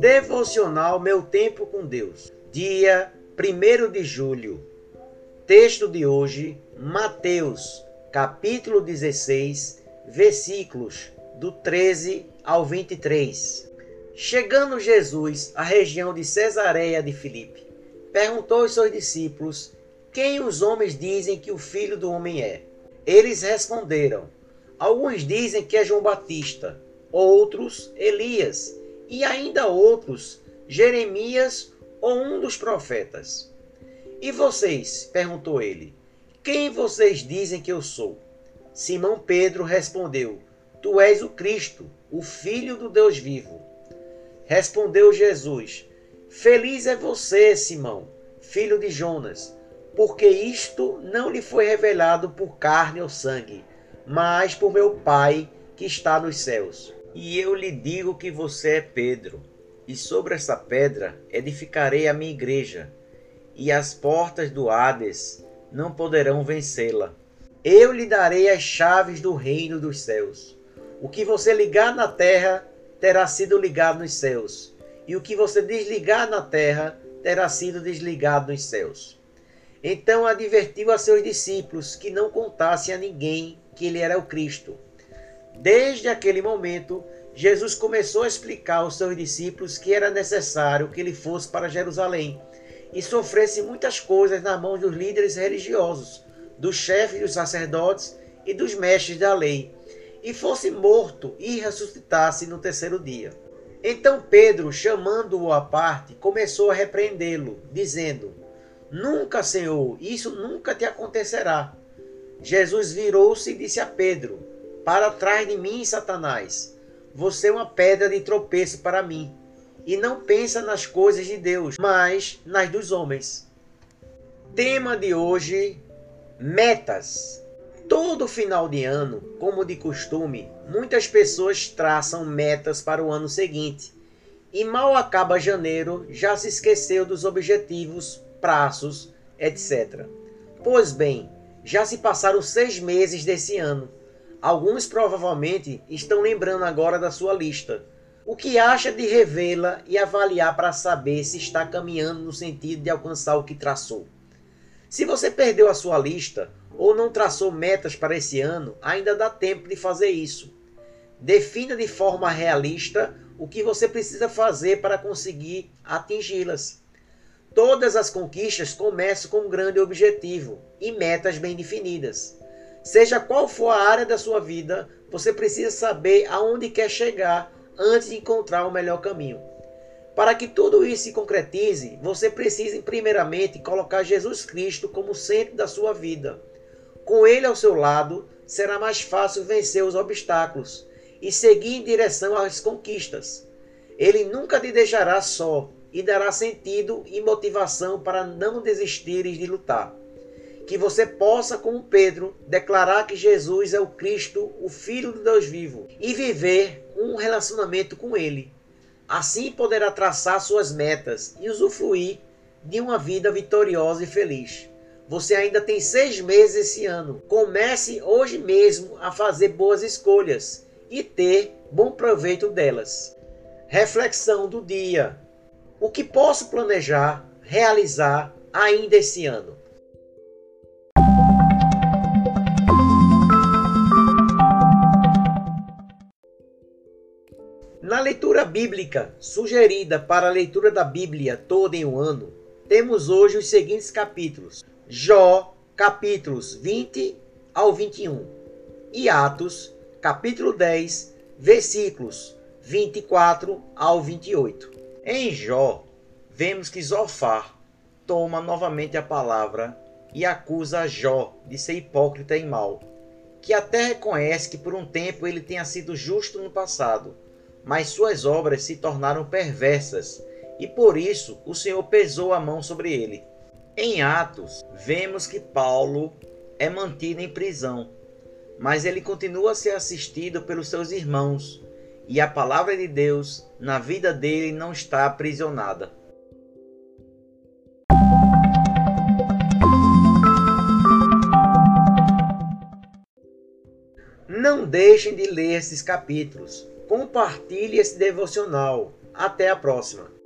Devocional Meu Tempo com Deus, dia 1 de julho. Texto de hoje, Mateus, capítulo 16, versículos do 13 ao 23. Chegando Jesus à região de Cesareia de Filipe, perguntou aos seus discípulos quem os homens dizem que o filho do homem é. Eles responderam: Alguns dizem que é João Batista, outros Elias e ainda outros, Jeremias ou um dos profetas. E vocês? perguntou ele. Quem vocês dizem que eu sou? Simão Pedro respondeu: Tu és o Cristo, o Filho do Deus vivo. Respondeu Jesus: Feliz é você, Simão, filho de Jonas, porque isto não lhe foi revelado por carne ou sangue, mas por meu Pai que está nos céus. E eu lhe digo que você é Pedro, e sobre essa pedra edificarei a minha igreja, e as portas do Hades não poderão vencê-la. Eu lhe darei as chaves do reino dos céus. O que você ligar na terra terá sido ligado nos céus, e o que você desligar na terra terá sido desligado nos céus. Então advertiu a seus discípulos que não contassem a ninguém que ele era o Cristo. Desde aquele momento, Jesus começou a explicar aos seus discípulos que era necessário que ele fosse para Jerusalém e sofresse muitas coisas na mão dos líderes religiosos, dos chefes dos sacerdotes e dos mestres da lei, e fosse morto e ressuscitasse no terceiro dia. Então Pedro, chamando-o à parte, começou a repreendê-lo, dizendo: Nunca, Senhor, isso nunca te acontecerá. Jesus virou-se e disse a Pedro: para trás de mim, Satanás. Você é uma pedra de tropeço para mim. E não pensa nas coisas de Deus, mas nas dos homens. Tema de hoje: metas. Todo final de ano, como de costume, muitas pessoas traçam metas para o ano seguinte. E mal acaba janeiro, já se esqueceu dos objetivos, prazos, etc. Pois bem, já se passaram seis meses desse ano Alguns provavelmente estão lembrando agora da sua lista. O que acha de revê-la e avaliar para saber se está caminhando no sentido de alcançar o que traçou? Se você perdeu a sua lista ou não traçou metas para esse ano, ainda dá tempo de fazer isso. Defina de forma realista o que você precisa fazer para conseguir atingi-las. Todas as conquistas começam com um grande objetivo e metas bem definidas. Seja qual for a área da sua vida, você precisa saber aonde quer chegar antes de encontrar o melhor caminho. Para que tudo isso se concretize, você precisa primeiramente colocar Jesus Cristo como centro da sua vida. Com ele ao seu lado, será mais fácil vencer os obstáculos e seguir em direção às conquistas. Ele nunca te deixará só e dará sentido e motivação para não desistires de lutar que você possa, como Pedro, declarar que Jesus é o Cristo, o Filho do Deus vivo, e viver um relacionamento com Ele. Assim poderá traçar suas metas e usufruir de uma vida vitoriosa e feliz. Você ainda tem seis meses esse ano. Comece hoje mesmo a fazer boas escolhas e ter bom proveito delas. Reflexão do dia: O que posso planejar, realizar ainda esse ano? Na leitura bíblica sugerida para a leitura da Bíblia toda em um ano, temos hoje os seguintes capítulos: Jó, capítulos 20 ao 21, e Atos, capítulo 10, versículos 24 ao 28. Em Jó, vemos que Zofar toma novamente a palavra e acusa Jó de ser hipócrita e mau, que até reconhece que por um tempo ele tenha sido justo no passado mas suas obras se tornaram perversas, e por isso o Senhor pesou a mão sobre ele. Em Atos, vemos que Paulo é mantido em prisão, mas ele continua a ser assistido pelos seus irmãos, e a palavra de Deus na vida dele não está aprisionada. Não deixem de ler esses capítulos compartilhe esse devocional Até a próxima!